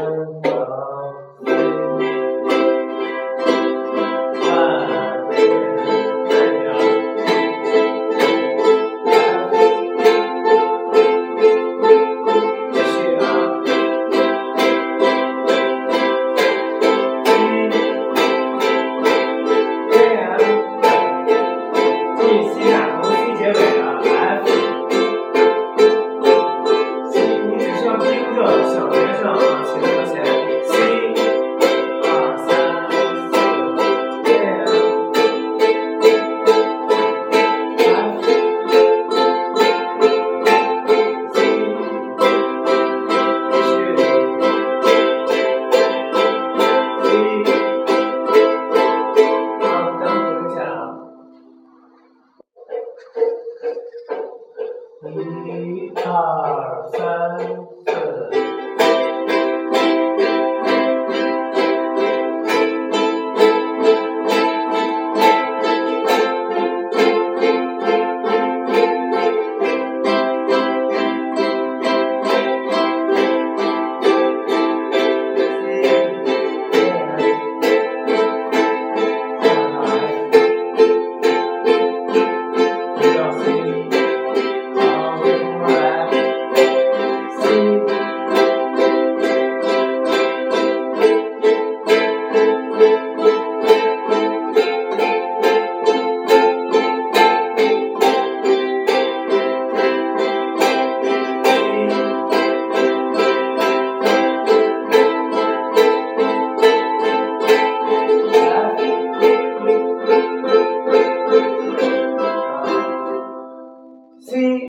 Thank you. 一二三四。